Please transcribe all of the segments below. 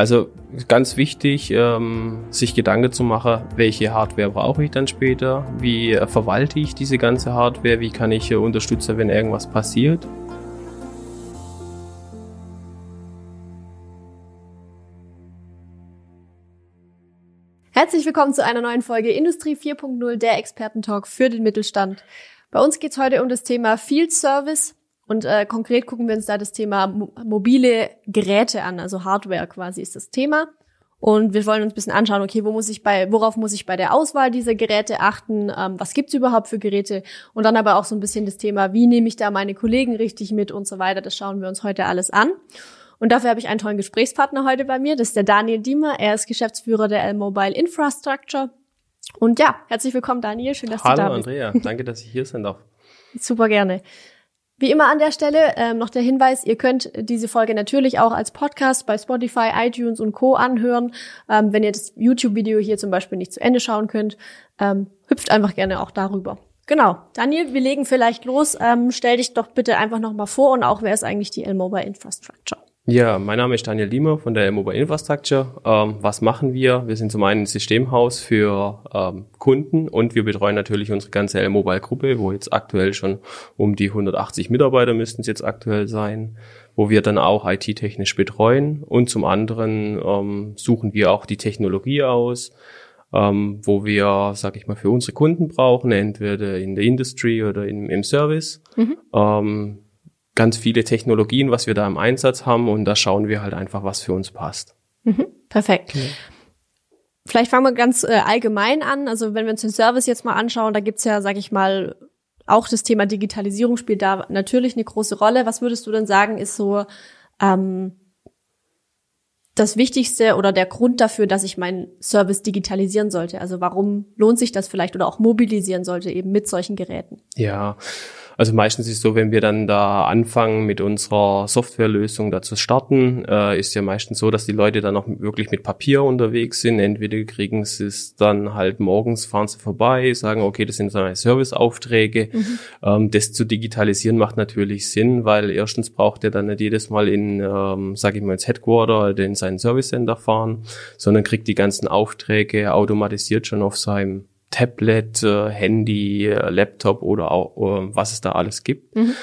Also ganz wichtig, ähm, sich Gedanken zu machen, welche Hardware brauche ich dann später, wie äh, verwalte ich diese ganze Hardware, wie kann ich äh, unterstützen, wenn irgendwas passiert. Herzlich willkommen zu einer neuen Folge Industrie 4.0, der Expertentalk für den Mittelstand. Bei uns geht es heute um das Thema Field Service, und äh, konkret gucken wir uns da das Thema mo mobile Geräte an, also Hardware quasi ist das Thema. Und wir wollen uns ein bisschen anschauen, okay, wo muss ich bei, worauf muss ich bei der Auswahl dieser Geräte achten, ähm, was gibt's überhaupt für Geräte und dann aber auch so ein bisschen das Thema, wie nehme ich da meine Kollegen richtig mit und so weiter. Das schauen wir uns heute alles an. Und dafür habe ich einen tollen Gesprächspartner heute bei mir, das ist der Daniel Diemer. Er ist Geschäftsführer der L-Mobile Infrastructure. Und ja, herzlich willkommen, Daniel. Schön, dass Hallo, du da bist. Hallo, Andrea. Danke, dass ich hier sein darf. Super gerne. Wie immer an der Stelle ähm, noch der Hinweis, ihr könnt diese Folge natürlich auch als Podcast bei Spotify, iTunes und Co. anhören. Ähm, wenn ihr das YouTube-Video hier zum Beispiel nicht zu Ende schauen könnt, ähm, hüpft einfach gerne auch darüber. Genau. Daniel, wir legen vielleicht los. Ähm, stell dich doch bitte einfach nochmal vor und auch, wer ist eigentlich die L-Mobile Infrastructure? Ja, mein Name ist Daniel Liemer von der Mobile Infrastructure. Ähm, was machen wir? Wir sind zum einen ein Systemhaus für ähm, Kunden und wir betreuen natürlich unsere ganze Mobile Gruppe, wo jetzt aktuell schon um die 180 Mitarbeiter müssten es jetzt aktuell sein, wo wir dann auch IT-technisch betreuen und zum anderen ähm, suchen wir auch die Technologie aus, ähm, wo wir, sag ich mal, für unsere Kunden brauchen, entweder in der Industry oder in, im Service. Mhm. Ganz viele Technologien, was wir da im Einsatz haben und da schauen wir halt einfach, was für uns passt. Mhm, perfekt. Okay. Vielleicht fangen wir ganz äh, allgemein an. Also wenn wir uns den Service jetzt mal anschauen, da gibt's ja, sag ich mal, auch das Thema Digitalisierung spielt da natürlich eine große Rolle. Was würdest du denn sagen, ist so ähm, das Wichtigste oder der Grund dafür, dass ich meinen Service digitalisieren sollte? Also warum lohnt sich das vielleicht oder auch mobilisieren sollte eben mit solchen Geräten? Ja, also meistens ist es so, wenn wir dann da anfangen mit unserer Softwarelösung da zu starten, äh, ist ja meistens so, dass die Leute dann auch wirklich mit Papier unterwegs sind. Entweder kriegen sie es dann halt morgens, fahren sie vorbei, sagen, okay, das sind so meine Serviceaufträge. Mhm. Ähm, das zu digitalisieren macht natürlich Sinn, weil erstens braucht er dann nicht jedes Mal in, ähm, sage ich mal, ins Headquarter oder in seinen Service Center fahren, sondern kriegt die ganzen Aufträge automatisiert schon auf seinem Tablet, äh, Handy, äh, Laptop oder auch äh, was es da alles gibt. Mhm.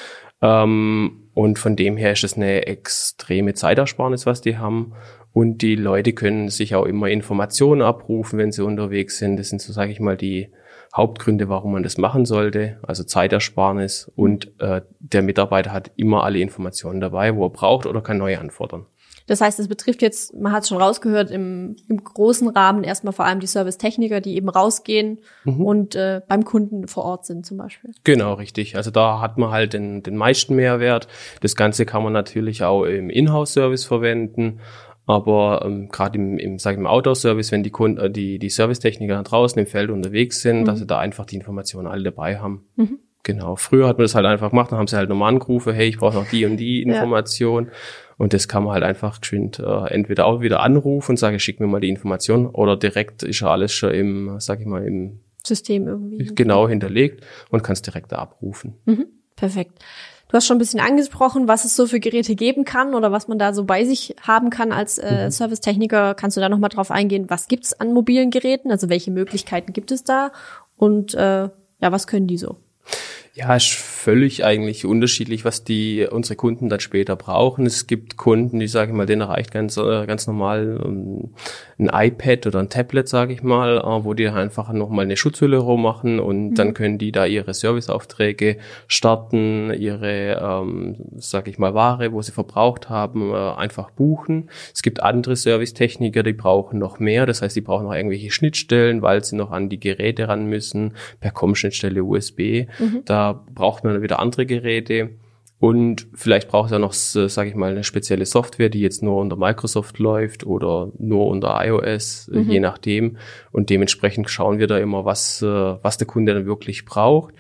Ähm, und von dem her ist es eine extreme Zeitersparnis, was die haben. Und die Leute können sich auch immer Informationen abrufen, wenn sie unterwegs sind. Das sind so, sage ich mal, die Hauptgründe, warum man das machen sollte. Also Zeitersparnis und äh, der Mitarbeiter hat immer alle Informationen dabei, wo er braucht oder kann neue anfordern. Das heißt, es betrifft jetzt, man hat es schon rausgehört, im, im großen Rahmen erstmal vor allem die Servicetechniker, die eben rausgehen mhm. und äh, beim Kunden vor Ort sind zum Beispiel. Genau, richtig. Also da hat man halt den, den meisten Mehrwert. Das Ganze kann man natürlich auch im Inhouse-Service verwenden. Aber ähm, gerade im, im, sag ich mal, Outdoor-Service, wenn die Kunden, äh, die, die Servicetechniker draußen im Feld unterwegs sind, mhm. dass sie da einfach die Informationen alle dabei haben. Mhm. Genau. Früher hat man das halt einfach gemacht, dann haben sie halt nochmal angerufen, hey, ich brauche noch die und die Information. Ja. Und das kann man halt einfach geschwind äh, entweder auch wieder anrufen und sagen, schick mir mal die Information oder direkt ist ja alles schon im, sag ich mal, im System irgendwie. Genau hinterlegt und kannst direkt da abrufen. Mhm, perfekt. Du hast schon ein bisschen angesprochen, was es so für Geräte geben kann oder was man da so bei sich haben kann als äh, mhm. Servicetechniker. Kannst du da nochmal drauf eingehen, was gibt's an mobilen Geräten? Also welche Möglichkeiten gibt es da? Und äh, ja, was können die so? Ja, ist völlig eigentlich unterschiedlich, was die unsere Kunden dann später brauchen. Es gibt Kunden, die sage ich mal, denen reicht ganz äh, ganz normal ähm, ein iPad oder ein Tablet, sage ich mal, uh, wo die einfach nochmal eine Schutzhülle rummachen und mhm. dann können die da ihre Serviceaufträge starten, ihre, ähm, sage ich mal, Ware, wo sie verbraucht haben, uh, einfach buchen. Es gibt andere Servicetechniker, die brauchen noch mehr, das heißt, die brauchen noch irgendwelche Schnittstellen, weil sie noch an die Geräte ran müssen, per COM-Schnittstelle USB. Mhm. Da braucht man wieder andere Geräte. Und vielleicht braucht er noch, sage ich mal, eine spezielle Software, die jetzt nur unter Microsoft läuft oder nur unter iOS, mhm. je nachdem. Und dementsprechend schauen wir da immer, was, äh, was der Kunde dann wirklich braucht.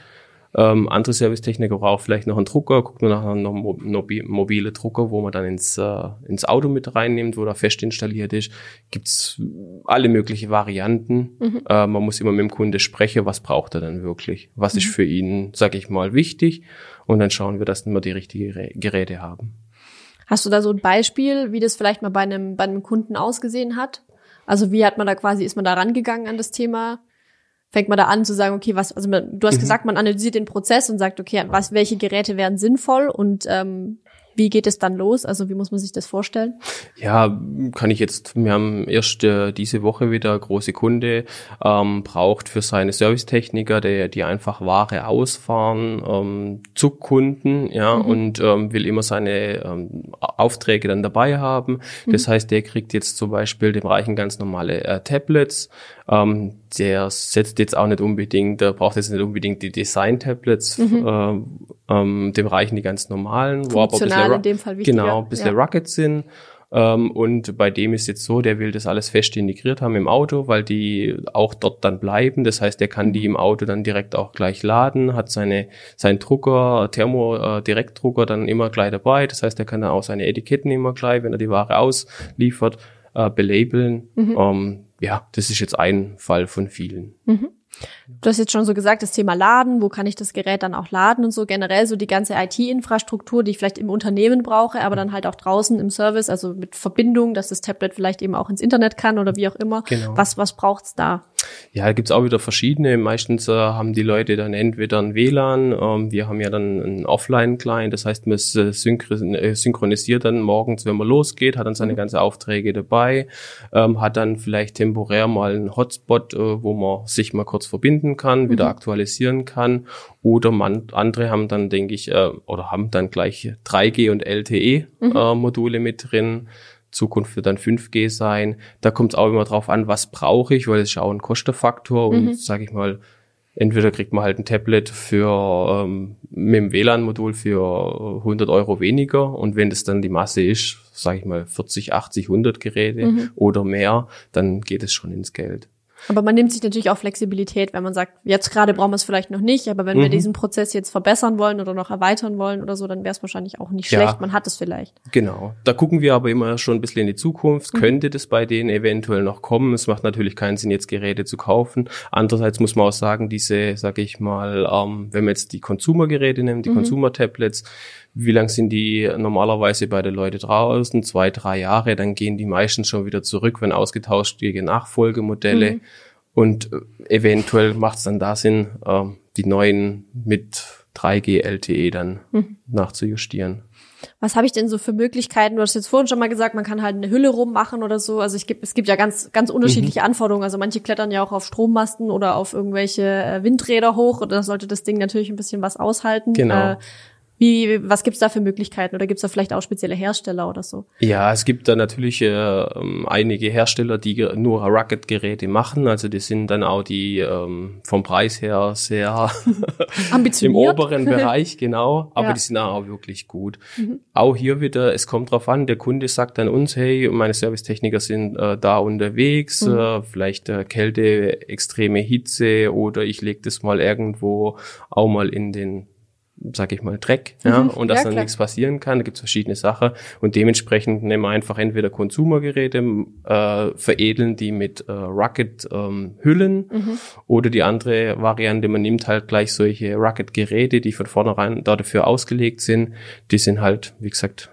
Ähm, andere Servicetechniker brauchen vielleicht noch einen Drucker, guckt man nachher noch mobile Drucker, wo man dann ins, äh, ins Auto mit reinnimmt, wo da fest installiert ist. Gibt's alle mögliche Varianten. Mhm. Äh, man muss immer mit dem Kunde sprechen, was braucht er denn wirklich? Was mhm. ist für ihn, sag ich mal, wichtig? Und dann schauen wir, dass wir die richtigen Geräte haben. Hast du da so ein Beispiel, wie das vielleicht mal bei einem, bei einem Kunden ausgesehen hat? Also wie hat man da quasi, ist man da rangegangen an das Thema? Fängt man da an zu sagen, okay, was, also man, du hast mhm. gesagt, man analysiert den Prozess und sagt, okay, was, welche Geräte wären sinnvoll und ähm, wie geht es dann los? Also wie muss man sich das vorstellen? Ja, kann ich jetzt, wir haben erst äh, diese Woche wieder große Kunde, ähm, braucht für seine Servicetechniker, der, die einfach Ware ausfahren, ähm, Zugkunden, ja, mhm. und ähm, will immer seine ähm, Aufträge dann dabei haben. Das mhm. heißt, der kriegt jetzt zum Beispiel, dem reichen ganz normale äh, Tablets, ähm, der setzt jetzt auch nicht unbedingt, der braucht jetzt nicht unbedingt die Design-Tablets, mhm. äh, ähm, dem reichen die ganz normalen, wo aber ein bisschen, in dem Fall wichtiger. genau, ein bisschen ja. Rugged sind. Ähm, und bei dem ist jetzt so, der will das alles fest integriert haben im Auto, weil die auch dort dann bleiben. Das heißt, der kann die im Auto dann direkt auch gleich laden, hat seine, seinen Drucker, Thermo-Direktdrucker äh, dann immer gleich dabei. Das heißt, er kann dann auch seine Etiketten immer gleich, wenn er die Ware ausliefert, äh, belabeln. Mhm. Ähm, ja, das ist jetzt ein Fall von vielen. Mhm. Du hast jetzt schon so gesagt, das Thema Laden, wo kann ich das Gerät dann auch laden und so generell so die ganze IT-Infrastruktur, die ich vielleicht im Unternehmen brauche, aber dann halt auch draußen im Service, also mit Verbindung, dass das Tablet vielleicht eben auch ins Internet kann oder wie auch immer. Genau. Was, was braucht's da? Ja, da gibt's auch wieder verschiedene. Meistens äh, haben die Leute dann entweder ein WLAN, ähm, wir haben ja dann einen Offline-Client, das heißt, man äh, synchronisiert dann morgens, wenn man losgeht, hat dann seine mhm. ganzen Aufträge dabei, ähm, hat dann vielleicht temporär mal einen Hotspot, äh, wo man sich mal kurz verbinden kann, wieder mhm. aktualisieren kann. Oder man, andere haben dann, denke ich, äh, oder haben dann gleich 3G und LTE-Module mhm. äh, mit drin. Zukunft wird dann 5G sein. Da kommt es auch immer drauf an, was brauche ich, weil es ist auch ein Kostenfaktor und mhm. sage ich mal, entweder kriegt man halt ein Tablet für ähm, mit dem WLAN-Modul für 100 Euro weniger und wenn das dann die Masse ist, sage ich mal 40, 80, 100 Geräte mhm. oder mehr, dann geht es schon ins Geld. Aber man nimmt sich natürlich auch Flexibilität, wenn man sagt, jetzt gerade brauchen wir es vielleicht noch nicht, aber wenn mhm. wir diesen Prozess jetzt verbessern wollen oder noch erweitern wollen oder so, dann wäre es wahrscheinlich auch nicht ja, schlecht. Man hat es vielleicht. Genau. Da gucken wir aber immer schon ein bisschen in die Zukunft. Mhm. Könnte das bei denen eventuell noch kommen? Es macht natürlich keinen Sinn, jetzt Geräte zu kaufen. Andererseits muss man auch sagen, diese, sage ich mal, ähm, wenn man jetzt die Consumer-Geräte nimmt, die mhm. Consumer-Tablets, wie lang sind die normalerweise bei den Leuten draußen? Zwei, drei Jahre, dann gehen die meisten schon wieder zurück, wenn ausgetauscht gegen Nachfolgemodelle. Mhm. Und äh, eventuell macht es dann da Sinn, äh, die neuen mit 3G LTE dann mhm. nachzujustieren. Was habe ich denn so für Möglichkeiten? Du hast jetzt vorhin schon mal gesagt, man kann halt eine Hülle rummachen oder so. Also ich gibt, es gibt ja ganz, ganz unterschiedliche mhm. Anforderungen. Also manche klettern ja auch auf Strommasten oder auf irgendwelche äh, Windräder hoch. Und da sollte das Ding natürlich ein bisschen was aushalten. Genau. Äh, wie, was gibt's da für Möglichkeiten oder gibt's da vielleicht auch spezielle Hersteller oder so? Ja, es gibt da natürlich äh, einige Hersteller, die nur Rugged-Geräte machen. Also die sind dann auch die ähm, vom Preis her sehr im oberen Bereich, genau. Aber ja. die sind auch wirklich gut. Mhm. Auch hier wieder, es kommt drauf an, der Kunde sagt dann uns, hey, meine Servicetechniker sind äh, da unterwegs, mhm. äh, vielleicht äh, Kälte, extreme Hitze oder ich lege das mal irgendwo auch mal in den sag ich mal, Dreck, ja, mhm, und dass ja, dann klar. nichts passieren kann. Da gibt's verschiedene Sachen und dementsprechend nehmen wir einfach entweder Consumergeräte, äh, veredeln die mit äh, Rugged ähm, Hüllen mhm. oder die andere Variante, man nimmt halt gleich solche Rugged Geräte, die von vornherein dafür ausgelegt sind. Die sind halt, wie gesagt,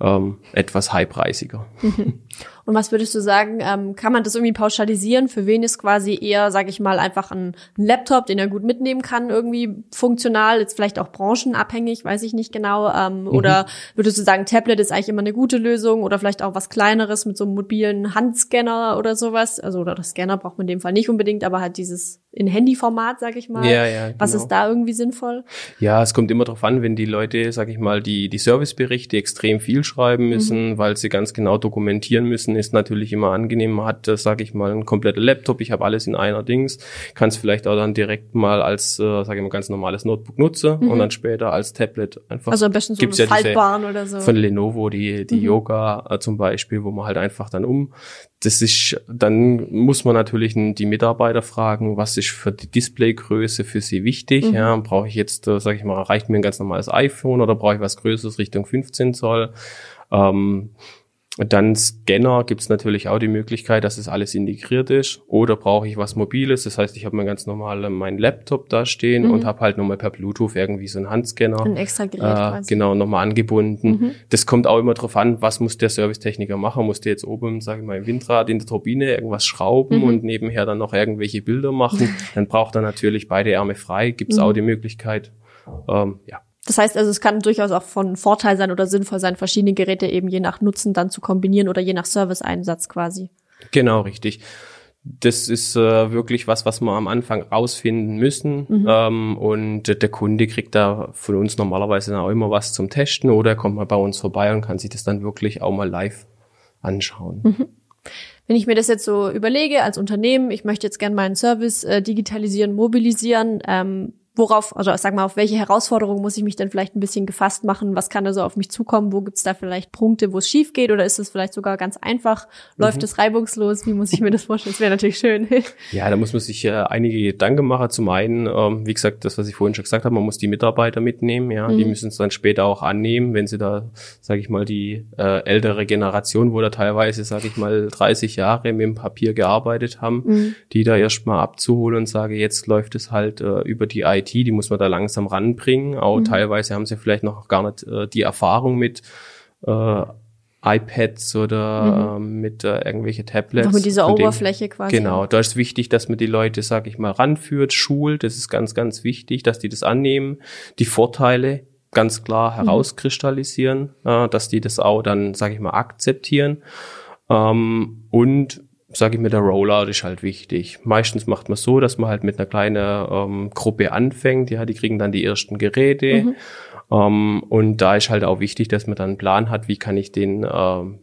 ähm, etwas highpreisiger. Mhm. Und was würdest du sagen, ähm, kann man das irgendwie pauschalisieren? Für wen ist quasi eher, sag ich mal, einfach ein, ein, Laptop, den er gut mitnehmen kann, irgendwie funktional, jetzt vielleicht auch branchenabhängig, weiß ich nicht genau. Ähm, mhm. Oder würdest du sagen, Tablet ist eigentlich immer eine gute Lösung oder vielleicht auch was Kleineres mit so einem mobilen Handscanner oder sowas? Also, oder das Scanner braucht man in dem Fall nicht unbedingt, aber halt dieses in Handyformat, sag ich mal. Ja, ja, genau. Was ist da irgendwie sinnvoll? Ja, es kommt immer darauf an, wenn die Leute, sag ich mal, die, die Serviceberichte extrem viel schreiben müssen, mhm. weil sie ganz genau dokumentieren müssen, ist natürlich immer angenehm. Man hat, äh, sage ich mal, einen kompletten Laptop, ich habe alles in einer Dings, kann es vielleicht auch dann direkt mal als, äh, sage ich mal, ganz normales Notebook nutzen mhm. und dann später als Tablet einfach. Also am besten so gibt's ja Faltbaren oder so. Von Lenovo, die, die mhm. Yoga äh, zum Beispiel, wo man halt einfach dann um das ist, dann muss man natürlich die Mitarbeiter fragen, was ist für die Displaygröße für sie wichtig. Mhm. Ja, brauche ich jetzt, äh, sage ich mal, reicht mir ein ganz normales iPhone oder brauche ich was Größeres Richtung 15 Zoll? Ähm, dann Scanner gibt es natürlich auch die Möglichkeit, dass es alles integriert ist. Oder brauche ich was Mobiles? Das heißt, ich habe mir ganz normal meinen Laptop da stehen mhm. und habe halt nochmal per Bluetooth irgendwie so einen Handscanner. Ein extra Gerät äh, quasi. Genau, nochmal angebunden. Mhm. Das kommt auch immer drauf an, was muss der Servicetechniker machen? Muss der jetzt oben, sage ich mal, im Windrad in der Turbine irgendwas schrauben mhm. und nebenher dann noch irgendwelche Bilder machen? dann braucht er natürlich beide Ärmel frei. Gibt es auch mhm. die Möglichkeit. Ähm, ja. Das heißt also, es kann durchaus auch von Vorteil sein oder sinnvoll sein, verschiedene Geräte eben je nach Nutzen dann zu kombinieren oder je nach Serviceeinsatz quasi. Genau, richtig. Das ist äh, wirklich was, was wir am Anfang rausfinden müssen. Mhm. Ähm, und der Kunde kriegt da von uns normalerweise auch immer was zum Testen oder er kommt mal bei uns vorbei und kann sich das dann wirklich auch mal live anschauen. Mhm. Wenn ich mir das jetzt so überlege als Unternehmen, ich möchte jetzt gerne meinen Service äh, digitalisieren, mobilisieren, ähm, worauf, also sag mal, auf welche Herausforderungen muss ich mich denn vielleicht ein bisschen gefasst machen? Was kann da so auf mich zukommen? Wo gibt's da vielleicht Punkte, wo es schief geht? Oder ist es vielleicht sogar ganz einfach? Läuft mhm. es reibungslos? Wie muss ich mir das vorstellen? Das wäre natürlich schön. ja, da muss man sich äh, einige Gedanken machen. Zum einen, ähm, wie gesagt, das, was ich vorhin schon gesagt habe, man muss die Mitarbeiter mitnehmen. Ja, mhm. die müssen es dann später auch annehmen, wenn sie da, sage ich mal, die äh, ältere Generation, wo da teilweise, sage ich mal, 30 Jahre mit dem Papier gearbeitet haben, mhm. die da erstmal abzuholen und sage, jetzt läuft es halt äh, über die IT IT, die muss man da langsam ranbringen. Auch mhm. teilweise haben sie vielleicht noch gar nicht äh, die Erfahrung mit äh, iPads oder mhm. ähm, mit äh, irgendwelche Tablets. Auch mit dieser Oberfläche quasi. Genau, da ist wichtig, dass man die Leute, sag ich mal, ranführt, schult. Das ist ganz, ganz wichtig, dass die das annehmen. Die Vorteile ganz klar mhm. herauskristallisieren, mhm. äh, dass die das auch dann, sag ich mal, akzeptieren. Ähm, und sage ich mir, der Rollout ist halt wichtig. Meistens macht man so, dass man halt mit einer kleinen ähm, Gruppe anfängt. Ja, die kriegen dann die ersten Geräte. Mhm. Ähm, und da ist halt auch wichtig, dass man dann einen Plan hat, wie kann ich den ähm,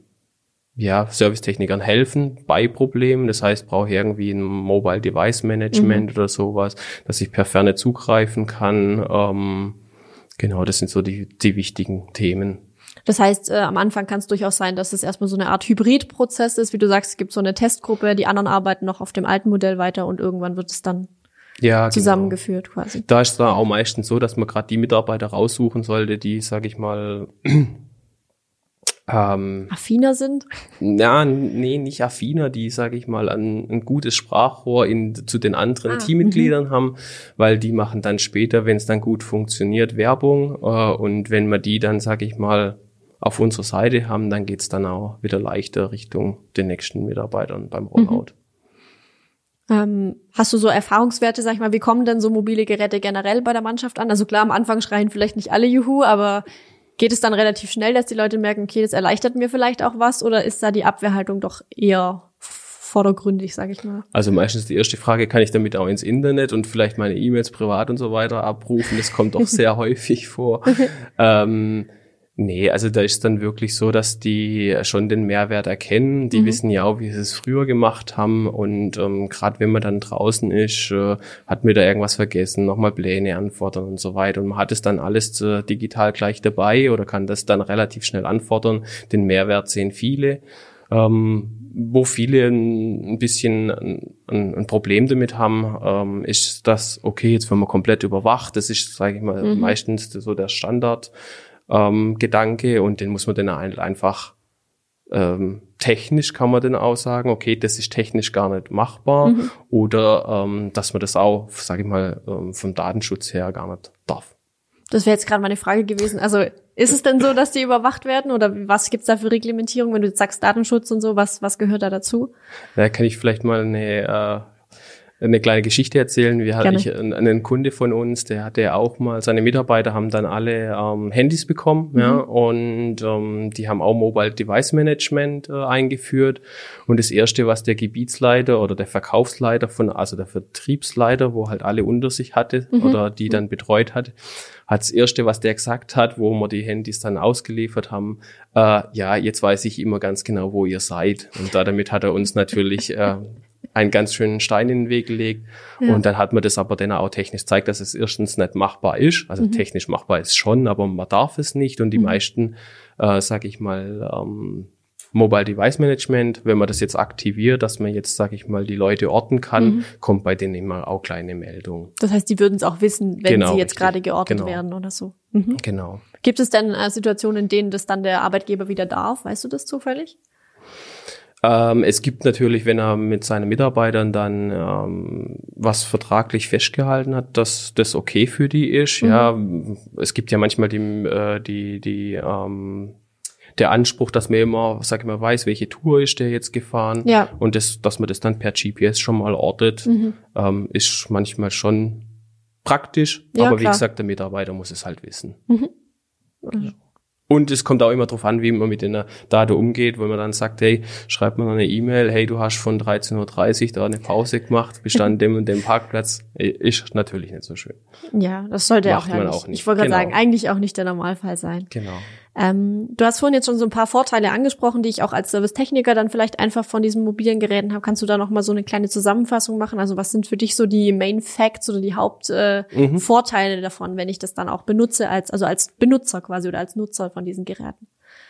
ja, Servicetechnikern helfen bei Problemen. Das heißt, brauche ich irgendwie ein Mobile Device Management mhm. oder sowas, dass ich per Ferne zugreifen kann. Ähm, genau, das sind so die, die wichtigen Themen. Das heißt, äh, am Anfang kann es durchaus sein, dass es erstmal so eine Art Hybridprozess ist. Wie du sagst, es gibt so eine Testgruppe, die anderen arbeiten noch auf dem alten Modell weiter und irgendwann wird es dann ja, genau. zusammengeführt genau. quasi. Da ist es dann auch meistens so, dass man gerade die Mitarbeiter raussuchen sollte, die, sage ich mal, ähm, affiner sind? Ja, nee, nicht affiner, die, sage ich mal, ein, ein, gutes Sprachrohr in, zu den anderen ah, Teammitgliedern -hmm. haben, weil die machen dann später, wenn es dann gut funktioniert, Werbung äh, und wenn wir die dann, sage ich mal, auf unserer Seite haben, dann geht's dann auch wieder leichter Richtung den nächsten Mitarbeitern beim Rollout. Mhm. Ähm, hast du so Erfahrungswerte, sag ich mal, wie kommen denn so mobile Geräte generell bei der Mannschaft an? Also klar, am Anfang schreien vielleicht nicht alle Juhu, aber geht es dann relativ schnell, dass die Leute merken, okay, das erleichtert mir vielleicht auch was oder ist da die Abwehrhaltung doch eher vordergründig, sage ich mal. Also meistens die erste Frage, kann ich damit auch ins Internet und vielleicht meine E-Mails privat und so weiter abrufen? Das kommt doch sehr häufig vor. ähm, Nee, also da ist dann wirklich so, dass die schon den Mehrwert erkennen. Die mhm. wissen ja auch, wie sie es früher gemacht haben. Und ähm, gerade wenn man dann draußen ist, äh, hat mir da irgendwas vergessen, nochmal Pläne anfordern und so weiter. Und man hat es dann alles äh, digital gleich dabei oder kann das dann relativ schnell anfordern. Den Mehrwert sehen viele. Ähm, wo viele ein, bisschen ein, ein, Problem damit haben, ähm, ist das, okay, jetzt werden wir komplett überwacht. Das ist, sage ich mal, mhm. meistens so der Standard ähm, Gedanke und den muss man dann einfach ähm, technisch kann man dann auch sagen, okay, das ist technisch gar nicht machbar mhm. oder ähm, dass man das auch, sage ich mal, ähm, vom Datenschutz her gar nicht darf. Das wäre jetzt gerade meine Frage gewesen. Also ist es denn so, dass die überwacht werden oder was gibt's da für Reglementierung, wenn du jetzt sagst Datenschutz und so, was, was gehört da dazu? Da kann ich vielleicht mal eine äh, eine kleine Geschichte erzählen. Wir hatten ich, einen Kunde von uns, der hatte auch mal, seine Mitarbeiter haben dann alle ähm, Handys bekommen, mhm. ja, und ähm, die haben auch Mobile Device Management äh, eingeführt. Und das erste, was der Gebietsleiter oder der Verkaufsleiter von, also der Vertriebsleiter, wo halt alle unter sich hatte mhm. oder die dann betreut hat, hat das erste, was der gesagt hat, wo wir die Handys dann ausgeliefert haben, äh, ja, jetzt weiß ich immer ganz genau, wo ihr seid. Und da, damit hat er uns natürlich äh, einen ganz schönen Stein in den Weg gelegt. Ja. Und dann hat man das aber dann auch technisch zeigt, dass es erstens nicht machbar ist. Also mhm. technisch machbar ist schon, aber man darf es nicht. Und die mhm. meisten, äh, sag ich mal, ähm, Mobile Device Management, wenn man das jetzt aktiviert, dass man jetzt, sage ich mal, die Leute orten kann, mhm. kommt bei denen immer auch kleine Meldung. Das heißt, die würden es auch wissen, wenn genau, sie jetzt gerade geortet genau. werden oder so. Mhm. Genau. Gibt es denn äh, Situationen, in denen das dann der Arbeitgeber wieder darf? Weißt du das zufällig? Ähm, es gibt natürlich, wenn er mit seinen Mitarbeitern dann ähm, was vertraglich festgehalten hat, dass das okay für die ist. Mhm. Ja, es gibt ja manchmal die, äh, die, die ähm, der Anspruch, dass man immer, sag ich mal, weiß, welche Tour ist der jetzt gefahren. Ja. Und das, dass man das dann per GPS schon mal ortet, mhm. ähm, ist manchmal schon praktisch. Ja, aber wie gesagt, der Mitarbeiter muss es halt wissen. Mhm. Also. Und es kommt auch immer darauf an, wie man mit den Daten umgeht, wenn man dann sagt, hey, schreibt man eine E-Mail, hey, du hast von 13.30 Uhr da eine Pause gemacht, bist dann dem und dem Parkplatz, ist natürlich nicht so schön. Ja, das sollte Macht auch, ja nicht, auch nicht. Ich wollte gerade genau. sagen, eigentlich auch nicht der Normalfall sein. Genau. Ähm, du hast vorhin jetzt schon so ein paar Vorteile angesprochen, die ich auch als Servicetechniker dann vielleicht einfach von diesen mobilen Geräten habe. Kannst du da noch mal so eine kleine Zusammenfassung machen? Also was sind für dich so die Main Facts oder die Hauptvorteile äh, mhm. davon, wenn ich das dann auch benutze als also als Benutzer quasi oder als Nutzer von diesen Geräten?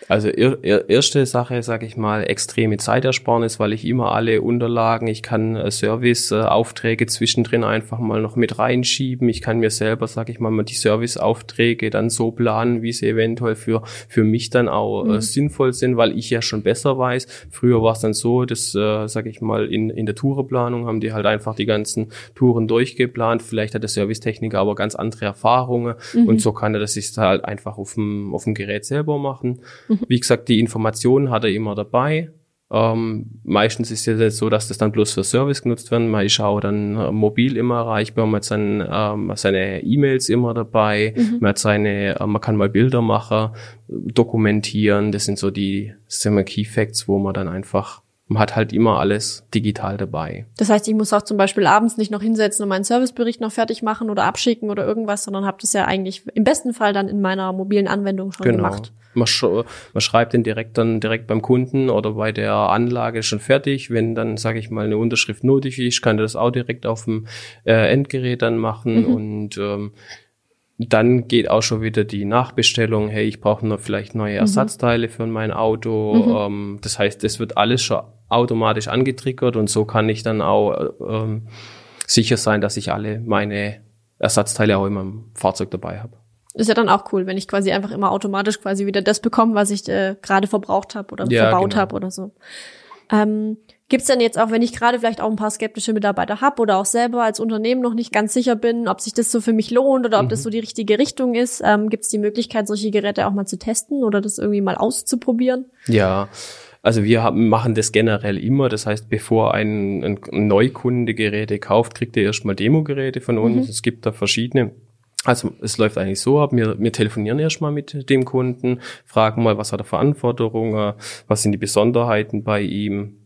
Also er, er, erste Sache, sage ich mal, extreme Zeitersparnis, weil ich immer alle Unterlagen, ich kann äh, Serviceaufträge zwischendrin einfach mal noch mit reinschieben. Ich kann mir selber, sage ich mal, mal die Serviceaufträge dann so planen, wie sie eventuell für für mich dann auch äh, mhm. äh, sinnvoll sind, weil ich ja schon besser weiß. Früher war es dann so, dass, äh, sage ich mal, in in der Tourenplanung haben die halt einfach die ganzen Touren durchgeplant. Vielleicht hat der Servicetechniker aber ganz andere Erfahrungen mhm. und so kann er das sich halt einfach auf dem auf dem Gerät selber machen. Mhm. Wie gesagt, die Informationen hat er immer dabei. Ähm, meistens ist es jetzt so, dass das dann bloß für Service genutzt werden. Man ist auch dann äh, mobil immer erreichbar, man hat sein, ähm, seine E-Mails immer dabei, mhm. man hat seine, äh, man kann mal Bilder machen, dokumentieren. Das sind so die, das sind immer Key Facts, wo man dann einfach man hat halt immer alles digital dabei. Das heißt, ich muss auch zum Beispiel abends nicht noch hinsetzen und meinen Servicebericht noch fertig machen oder abschicken oder irgendwas, sondern habe das ja eigentlich im besten Fall dann in meiner mobilen Anwendung schon genau. gemacht. Man, sch man schreibt den direkt dann direkt beim Kunden oder bei der Anlage schon fertig. Wenn dann, sage ich mal, eine Unterschrift nötig ist, kann er das auch direkt auf dem äh, Endgerät dann machen mhm. und ähm, dann geht auch schon wieder die Nachbestellung, hey, ich brauche noch vielleicht neue mhm. Ersatzteile mhm. für mein Auto. Mhm. Ähm, das heißt, das wird alles schon automatisch angetriggert und so kann ich dann auch ähm, sicher sein, dass ich alle meine Ersatzteile auch in meinem Fahrzeug dabei habe. Ist ja dann auch cool, wenn ich quasi einfach immer automatisch quasi wieder das bekomme, was ich äh, gerade verbraucht habe oder ja, verbaut genau. habe oder so. Ähm, Gibt's denn jetzt auch, wenn ich gerade vielleicht auch ein paar skeptische Mitarbeiter habe oder auch selber als Unternehmen noch nicht ganz sicher bin, ob sich das so für mich lohnt oder ob mhm. das so die richtige Richtung ist, ähm, gibt's die Möglichkeit, solche Geräte auch mal zu testen oder das irgendwie mal auszuprobieren? Ja, also wir haben, machen das generell immer. Das heißt, bevor ein, ein Neukunde Geräte kauft, kriegt er erstmal Demo-Geräte von uns. Mhm. Es gibt da verschiedene. Also es läuft eigentlich so ab, wir, wir telefonieren erstmal mit dem Kunden, fragen mal, was hat er für Anforderungen, was sind die Besonderheiten bei ihm,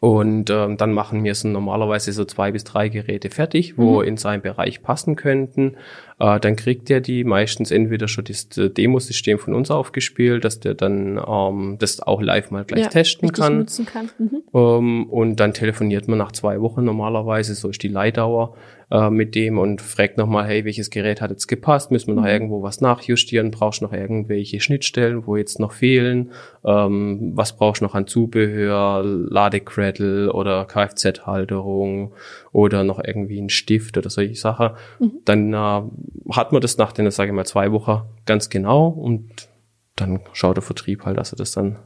und ähm, dann machen wir so normalerweise so zwei bis drei Geräte fertig, wo mhm. in seinen Bereich passen könnten. Äh, dann kriegt er die meistens entweder schon das Demosystem von uns aufgespielt, dass der dann ähm, das auch live mal gleich ja, testen kann. kann. Mhm. Ähm, und dann telefoniert man nach zwei Wochen normalerweise, so ist die Leihdauer äh, mit dem und fragt nochmal, hey, welches Gerät hat jetzt gepasst? Müssen wir noch mhm. irgendwo was nachjustieren? Brauchst du noch irgendwelche Schnittstellen, wo jetzt noch fehlen? Ähm, was brauchst du noch an Zubehör, Ladecradle oder Kfz-Halterung oder noch irgendwie ein Stift oder solche Sachen? Mhm. Dann äh, hat man das nach den, sage ich mal, zwei Wochen ganz genau und dann schaut der Vertrieb halt, dass er das dann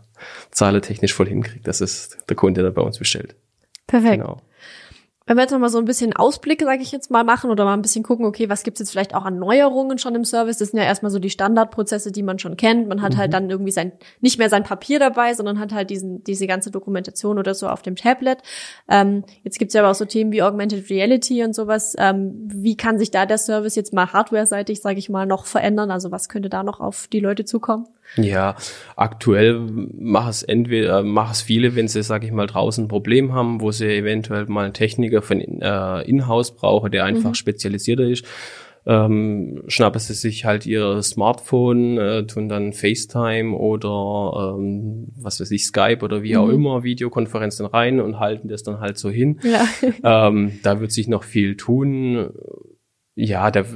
zahletechnisch voll hinkriegt, dass es der Kunde dann bei uns bestellt. Perfekt. Genau. Wenn wir jetzt noch mal so ein bisschen Ausblick, sage ich jetzt mal, machen oder mal ein bisschen gucken, okay, was gibt's jetzt vielleicht auch an Neuerungen schon im Service? Das sind ja erstmal so die Standardprozesse, die man schon kennt. Man hat halt mhm. halt dann irgendwie sein nicht mehr sein Papier dabei, sondern hat halt diesen diese ganze Dokumentation oder so auf dem Tablet. Ähm, jetzt gibt's ja aber auch so Themen wie Augmented Reality und sowas. Ähm, wie kann sich da der Service jetzt mal hardware-seitig, sage ich mal, noch verändern? Also was könnte da noch auf die Leute zukommen? Ja, aktuell machen es entweder machen es viele, wenn sie, sage ich mal, draußen ein Problem haben, wo sie eventuell mal einen Techniker von äh, in-house brauchen, der einfach mhm. spezialisierter ist. Ähm, schnappen sie sich halt ihr Smartphone, äh, tun dann FaceTime oder ähm, was weiß ich, Skype oder wie mhm. auch immer, Videokonferenzen rein und halten das dann halt so hin. Ja. ähm, da wird sich noch viel tun ja, der,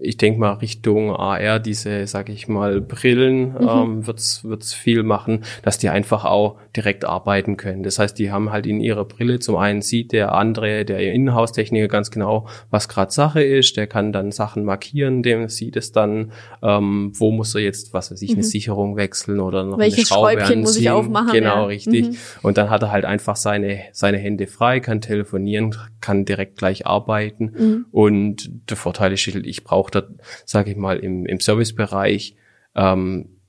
ich denke mal Richtung AR, diese, sag ich mal, Brillen, mhm. ähm, wird's wird's viel machen, dass die einfach auch direkt arbeiten können. Das heißt, die haben halt in ihrer Brille zum einen sieht der andere, der Innenhaustechniker ganz genau, was gerade Sache ist. Der kann dann Sachen markieren, dem sieht es dann, ähm, wo muss er jetzt, was weiß ich, mhm. eine Sicherung wechseln oder noch Welches eine Schraube Schräubchen anziehen. muss ich aufmachen? Genau, ja. richtig. Mhm. Und dann hat er halt einfach seine seine Hände frei, kann telefonieren, kann direkt gleich arbeiten mhm. und Vorteil ist, ich brauche da, sage ich mal, im, im Servicebereich ähm,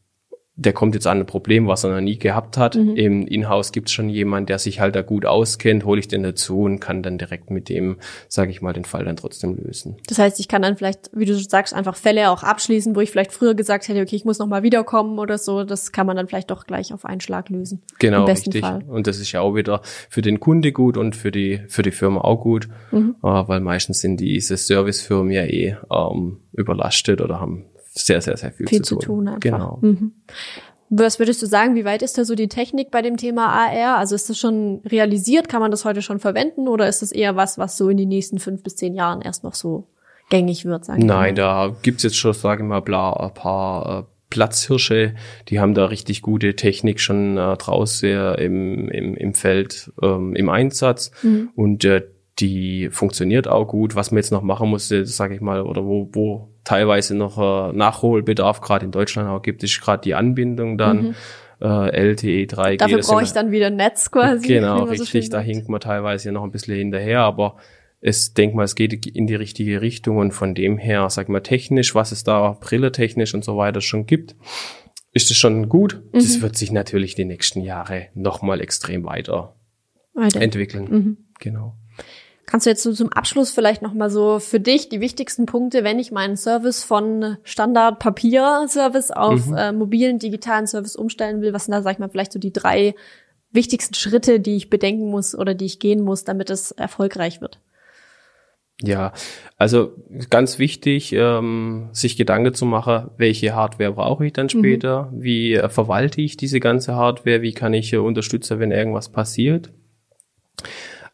der kommt jetzt an ein Problem, was er noch nie gehabt hat. Mhm. Im Inhouse gibt es schon jemand, der sich halt da gut auskennt, hole ich den dazu und kann dann direkt mit dem, sage ich mal, den Fall dann trotzdem lösen. Das heißt, ich kann dann vielleicht, wie du sagst, einfach Fälle auch abschließen, wo ich vielleicht früher gesagt hätte, okay, ich muss noch mal wiederkommen oder so. Das kann man dann vielleicht doch gleich auf einen Schlag lösen. Genau, richtig. Fall. Und das ist ja auch wieder für den Kunde gut und für die für die Firma auch gut, mhm. äh, weil meistens sind diese Servicefirmen ja eh ähm, überlastet oder haben sehr, sehr, sehr viel, viel zu, tun. zu tun. einfach. Genau. Mhm. Was würdest du sagen, wie weit ist da so die Technik bei dem Thema AR? Also ist das schon realisiert? Kann man das heute schon verwenden oder ist das eher was, was so in den nächsten fünf bis zehn Jahren erst noch so gängig wird? Sagen Nein, da gibt's jetzt schon, sage ich mal, ein paar äh, Platzhirsche, die haben da richtig gute Technik schon äh, draußen im, im, im Feld ähm, im Einsatz. Mhm. Und äh, die funktioniert auch gut. Was man jetzt noch machen muss, sage ich mal, oder wo, wo teilweise noch äh, Nachholbedarf gerade in Deutschland auch gibt, ist gerade die Anbindung dann. Mhm. Äh, LTE 3G. Dafür brauche ich dann wieder Netz quasi. Genau, richtig. So da hinkt man teilweise noch ein bisschen hinterher, aber es denk mal, es geht in die richtige Richtung und von dem her, sag mal, technisch, was es da Brille technisch und so weiter schon gibt, ist es schon gut. Mhm. Das wird sich natürlich die nächsten Jahre nochmal extrem weiter, weiter. entwickeln. Mhm. Genau. Kannst du jetzt so zum Abschluss vielleicht noch mal so für dich die wichtigsten Punkte, wenn ich meinen Service von Standard Papier Service auf mhm. äh, mobilen digitalen Service umstellen will, was sind da sag ich mal vielleicht so die drei wichtigsten Schritte, die ich bedenken muss oder die ich gehen muss, damit es erfolgreich wird? Ja, also ganz wichtig, ähm, sich Gedanken zu machen, welche Hardware brauche ich dann mhm. später, mhm. wie äh, verwalte ich diese ganze Hardware, wie kann ich äh, unterstützen, wenn irgendwas passiert.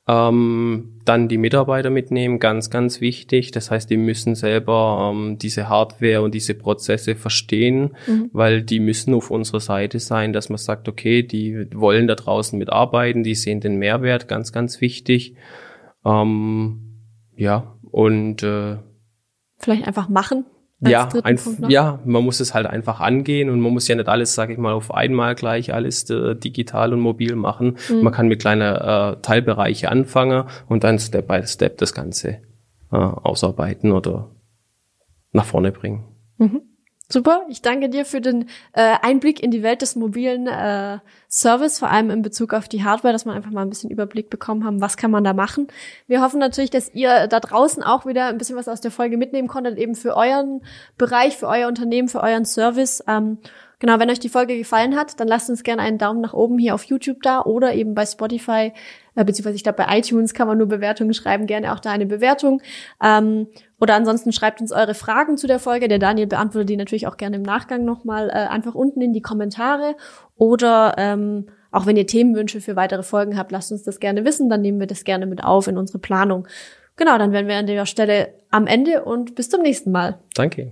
Ähm, dann die Mitarbeiter mitnehmen, ganz, ganz wichtig. Das heißt, die müssen selber ähm, diese Hardware und diese Prozesse verstehen, mhm. weil die müssen auf unserer Seite sein, dass man sagt, okay, die wollen da draußen mitarbeiten, die sehen den Mehrwert, ganz, ganz wichtig. Ähm, ja, und äh, vielleicht einfach machen, ja, ein, ja, man muss es halt einfach angehen und man muss ja nicht alles, sage ich mal, auf einmal gleich alles äh, digital und mobil machen. Mhm. Man kann mit kleinen äh, Teilbereiche anfangen und dann Step by Step das Ganze äh, ausarbeiten oder nach vorne bringen. Mhm. Super, ich danke dir für den äh, Einblick in die Welt des mobilen äh, Service, vor allem in Bezug auf die Hardware, dass man einfach mal ein bisschen Überblick bekommen haben, was kann man da machen. Wir hoffen natürlich, dass ihr da draußen auch wieder ein bisschen was aus der Folge mitnehmen konntet, eben für euren Bereich, für euer Unternehmen, für euren Service. Ähm, genau, wenn euch die Folge gefallen hat, dann lasst uns gerne einen Daumen nach oben hier auf YouTube da oder eben bei Spotify äh, beziehungsweise ich glaube bei iTunes kann man nur Bewertungen schreiben, gerne auch da eine Bewertung. Ähm, oder ansonsten schreibt uns eure Fragen zu der Folge. Der Daniel beantwortet die natürlich auch gerne im Nachgang nochmal äh, einfach unten in die Kommentare. Oder ähm, auch wenn ihr Themenwünsche für weitere Folgen habt, lasst uns das gerne wissen, dann nehmen wir das gerne mit auf in unsere Planung. Genau, dann wären wir an der Stelle am Ende und bis zum nächsten Mal. Danke.